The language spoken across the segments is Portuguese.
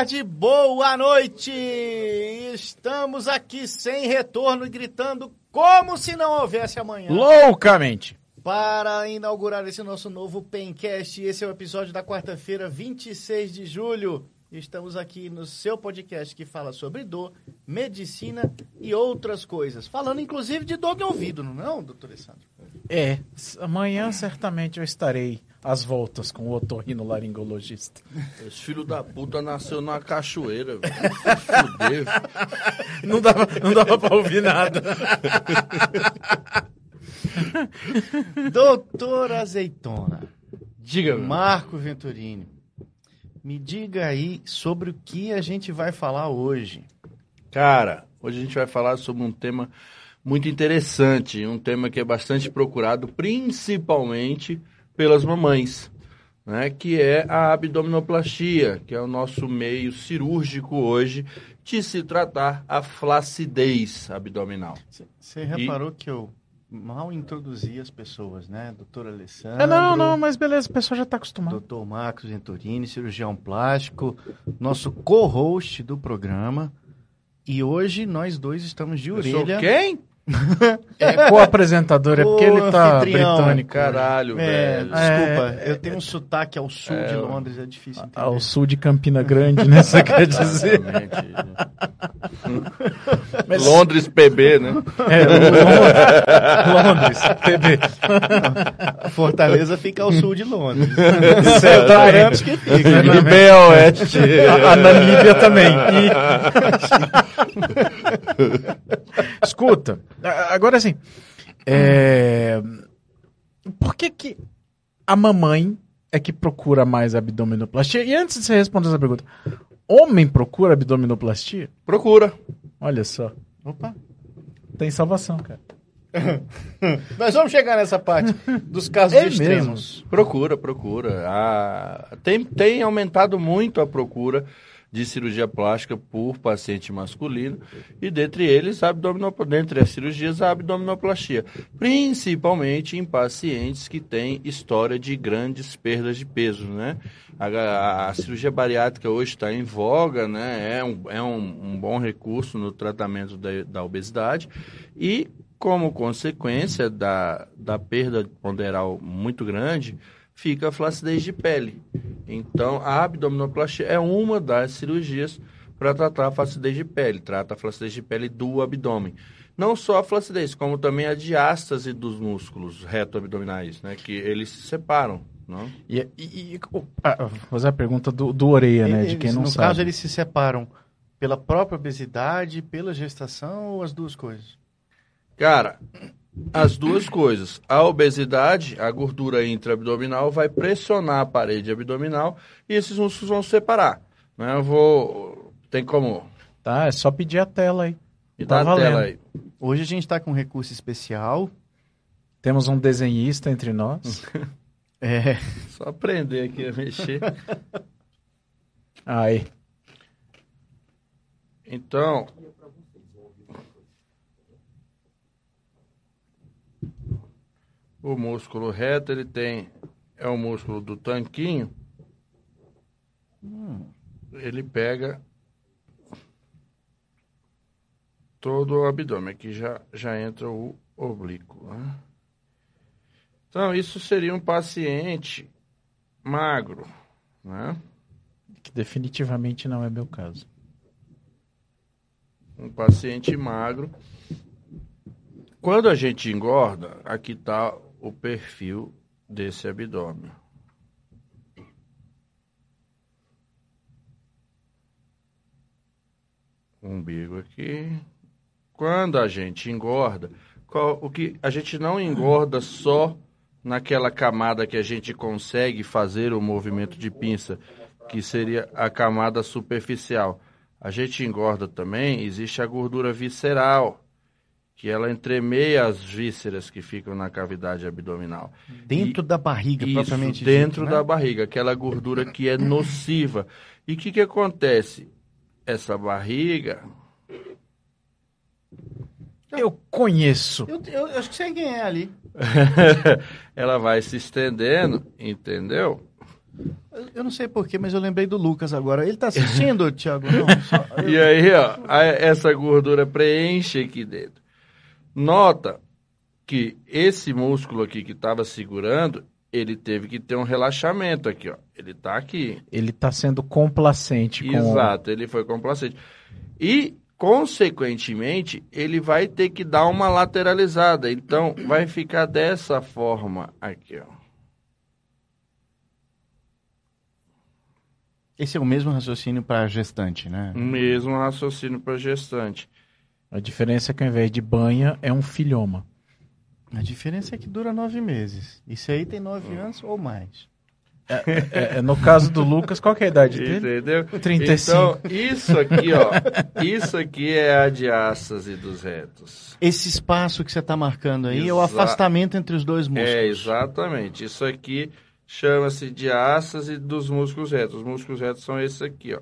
tarde, boa noite! Estamos aqui sem retorno e gritando como se não houvesse amanhã. Loucamente! Para inaugurar esse nosso novo Pencast, esse é o episódio da quarta-feira, 26 de julho. Estamos aqui no seu podcast que fala sobre dor, medicina e outras coisas. Falando inclusive de dor de ouvido, não é, doutor Alessandro? É, amanhã certamente eu estarei às voltas com o otorrinolaringologista. Esse filho da puta nasceu na cachoeira, velho. Fudeu. Não dava, não dava pra ouvir nada. Doutor Azeitona, Diga, Marco Venturini, me diga aí sobre o que a gente vai falar hoje. Cara, hoje a gente vai falar sobre um tema muito interessante, um tema que é bastante procurado, principalmente pelas mamães, né? Que é a abdominoplastia, que é o nosso meio cirúrgico hoje de se tratar a flacidez abdominal. Você reparou que eu mal introduzi as pessoas, né? Doutor Alessandro. É, não, não, mas beleza, o pessoal já tá acostumado. Doutor Marcos Venturini, cirurgião plástico, nosso co-host do programa. E hoje nós dois estamos de Eu sou orelha. quem? É co-apresentador, é porque ele tá britânico. Caralho, É, velho. desculpa, eu tenho um sotaque ao sul de Londres, é difícil entender. Ao sul de Campina Grande, né? Você quer dizer? Mas- Londres PB, né? É, Londres, Londres, PB. Fortaleza fica ao sul de Londres. Certamente. que fica. E bem a oeste. A, a Namíbia também. E- Escuta, agora assim, é, por que que a mamãe é que procura mais abdominoplastia? E antes de você responder essa pergunta, homem procura abdominoplastia? Procura. Olha só, Opa. tem salvação, cara. Nós vamos chegar nessa parte dos casos É extremos. Procura, procura. Ah, tem, tem aumentado muito a procura de cirurgia plástica por paciente masculino e dentre eles dentre as cirurgias a abdominoplastia, principalmente em pacientes que têm história de grandes perdas de peso, né? A, a- a cirurgia bariátrica hoje está em voga, né? É um, é um, um bom recurso no tratamento da, da obesidade e como consequência da, da perda ponderal muito grande, fica a flacidez de pele. Então, a abdominoplastia é uma das cirurgias para tratar a flacidez de pele. Trata a flacidez de pele do abdômen. Não só a flacidez, como também a diástase dos músculos reto-abdominais, né? Que eles se separam, não? E, e- e- ah, fazer a pergunta do, do orelha, né? De quem não no sabe. caso, eles se separam pela própria obesidade, pela gestação ou as duas coisas? Cara, as duas coisas. A obesidade, a gordura intraabdominal, vai pressionar a parede abdominal e esses músculos vão se separar. Né? Eu vou. Tem como. Tá, é só pedir a tela aí. Me Tá a tela aí. Hoje a gente está com um recurso especial. Temos um desenhista entre nós. É, Só aprender aqui a mexer. Aí. Então. O músculo reto, ele tem. É o músculo do tanquinho. Ele pega todo o abdômen. Aqui já, já entra o oblíquo. né? Então, isso seria um paciente magro, né? Que definitivamente não é meu caso. um paciente magro. Quando a gente engorda, aqui está o perfil desse abdômen. Umbigo aqui. Quando a gente engorda, qual- o que a gente não engorda só naquela camada que a gente consegue fazer o movimento de pinça, que seria a camada superficial. A gente engorda também, existe a gordura visceral, que ela entremeia as vísceras que ficam na cavidade abdominal. dentro da barriga, Isso, propriamente dentro dito, da né? barriga, aquela gordura que é nociva. E o que, que acontece? Essa barriga, Eu conheço. Eu, eu, eu acho que sei quem é ali. ela vai se estendendo, entendeu? Eu não sei porquê, mas eu lembrei do Lucas agora. Ele tá assistindo, Thiago? Não, só- E aí, ó, a- essa gordura preenche aqui dentro. Nota que esse músculo aqui que estava segurando, ele teve que ter um relaxamento aqui, ó. Ele tá aqui. Ele tá sendo complacente com... Exato, ele foi complacente. E, consequentemente, ele vai ter que dar uma lateralizada. Então, vai ficar dessa forma aqui, ó. Esse é o mesmo raciocínio para gestante, né? Mesmo raciocínio para gestante. A diferença é que ao invés de banha, é um filhoma. A diferença é que dura nove meses. Isso aí tem nove anos ou mais. É, é, no caso do Lucas, qual que é a idade dele? Entendeu? 35. Então, isso aqui, ó. Isso aqui é a diástase dos retos. Esse espaço que você está marcando aí é o Exa- afastamento entre os dois músculos. É, exatamente. Isso aqui chama-se diástase dos músculos retos. Os músculos retos são esses aqui, ó.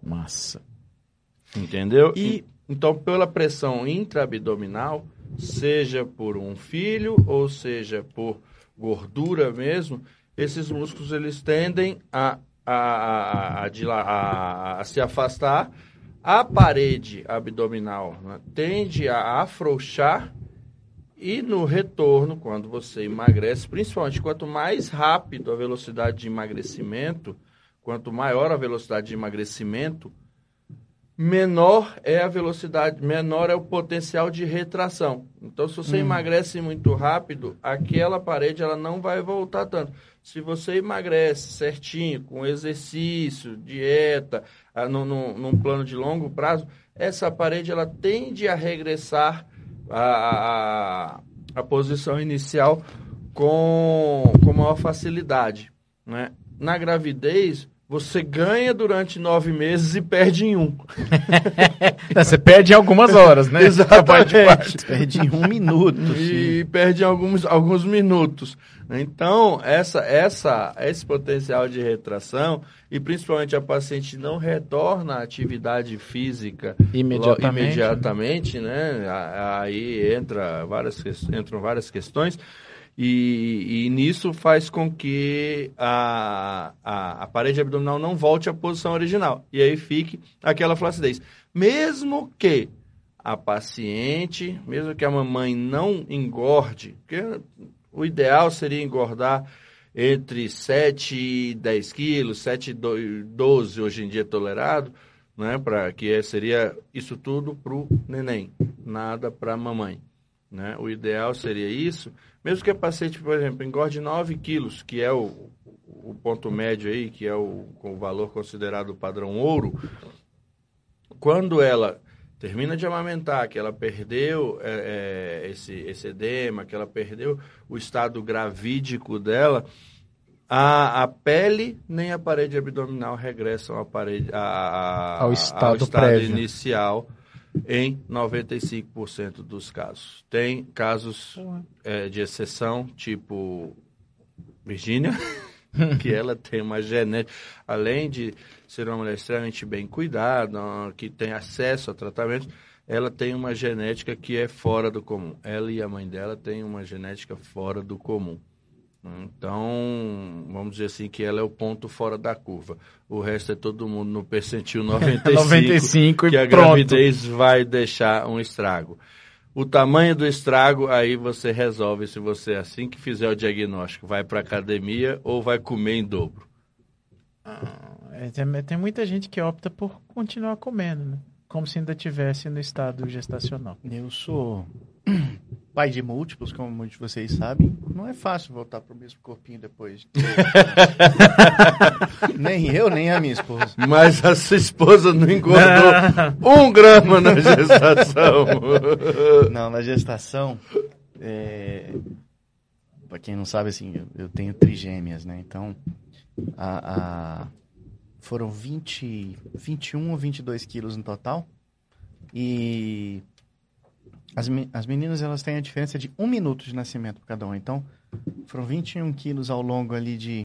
Massa. Entendeu? E- Então, pela pressão intraabdominal, seja por um filho ou seja por gordura mesmo, esses músculos eles tendem a, a, a, a a se afastar. A parede abdominal né, tende a afrouxar e no retorno, quando você emagrece, principalmente quanto mais rápido a velocidade de emagrecimento, quanto maior a velocidade de emagrecimento, menor é a velocidade, menor é o potencial de retração. Então, se você emagrece muito rápido, aquela parede ela não vai voltar tanto. Se você emagrece certinho, com exercício, dieta, ah, num, num- num plano de longo prazo, essa parede ela tende a regressar à, à, à posição inicial com, com maior facilidade. Né? Na gravidez, você ganha durante nove meses e perde em um. Você perde em algumas horas, né? Exatamente. Perde em um minuto. E perde em alguns, alguns minutos. Então, essa, essa, esse potencial de retração, e principalmente a paciente não retorna à atividade física Imediatamente. imediatamente, né? Aí entra várias, entram várias questões. E, e nisso faz com que a, a, a parede abdominal não volte à posição original. E aí fique aquela flacidez. Mesmo que a paciente, mesmo que a mamãe não engorde, porque o ideal seria engordar entre 7 e 10 quilos, 7 e do- 12 hoje em dia tolerado, né, para que é- seria isso tudo para o neném, nada para a mamãe. Né? O ideal seria isso, mesmo que a paciente, por exemplo, engorde 9 quilos, que é o, o ponto médio aí, que é o, o valor considerado o padrão ouro, quando ela termina de amamentar, que ela perdeu é, é, esse, esse edema, que ela perdeu o estado gravídico dela, a, a pele nem a parede abdominal regressam à parede, a- a- Ao estado prévio. inicial em 95% dos casos. Tem casos é, de exceção, tipo Virgínia, que ela tem uma genética, além de ser uma mulher extremamente bem cuidada, que tem acesso a tratamento, ela tem uma genética que é fora do comum. Ela e a mãe dela têm uma genética fora do comum. Então, vamos dizer assim que ela é o ponto fora da curva. O resto é todo mundo no percentil 95, 95 e que a pronto. gravidez vai deixar um estrago. O tamanho do estrago, aí você resolve se você, assim que fizer o diagnóstico, vai para academia ou vai comer em dobro. É, tem, tem muita gente que opta por continuar comendo, né? Como se ainda tivesse no estado gestacional. Eu sou pai de múltiplos, como muitos de vocês sabem. Não é fácil voltar pro mesmo corpinho depois. nem eu, nem a minha esposa. Mas a sua esposa não engordou um grama na gestação. Não, na gestação, é... para quem não sabe, assim, eu, eu tenho trigêmeas, né? Então, a, a- foram 20, 21 ou 22 quilos no total. E as, as meninas, elas têm a diferença de um minuto de nascimento cada um. Então, foram 21 quilos ao longo ali de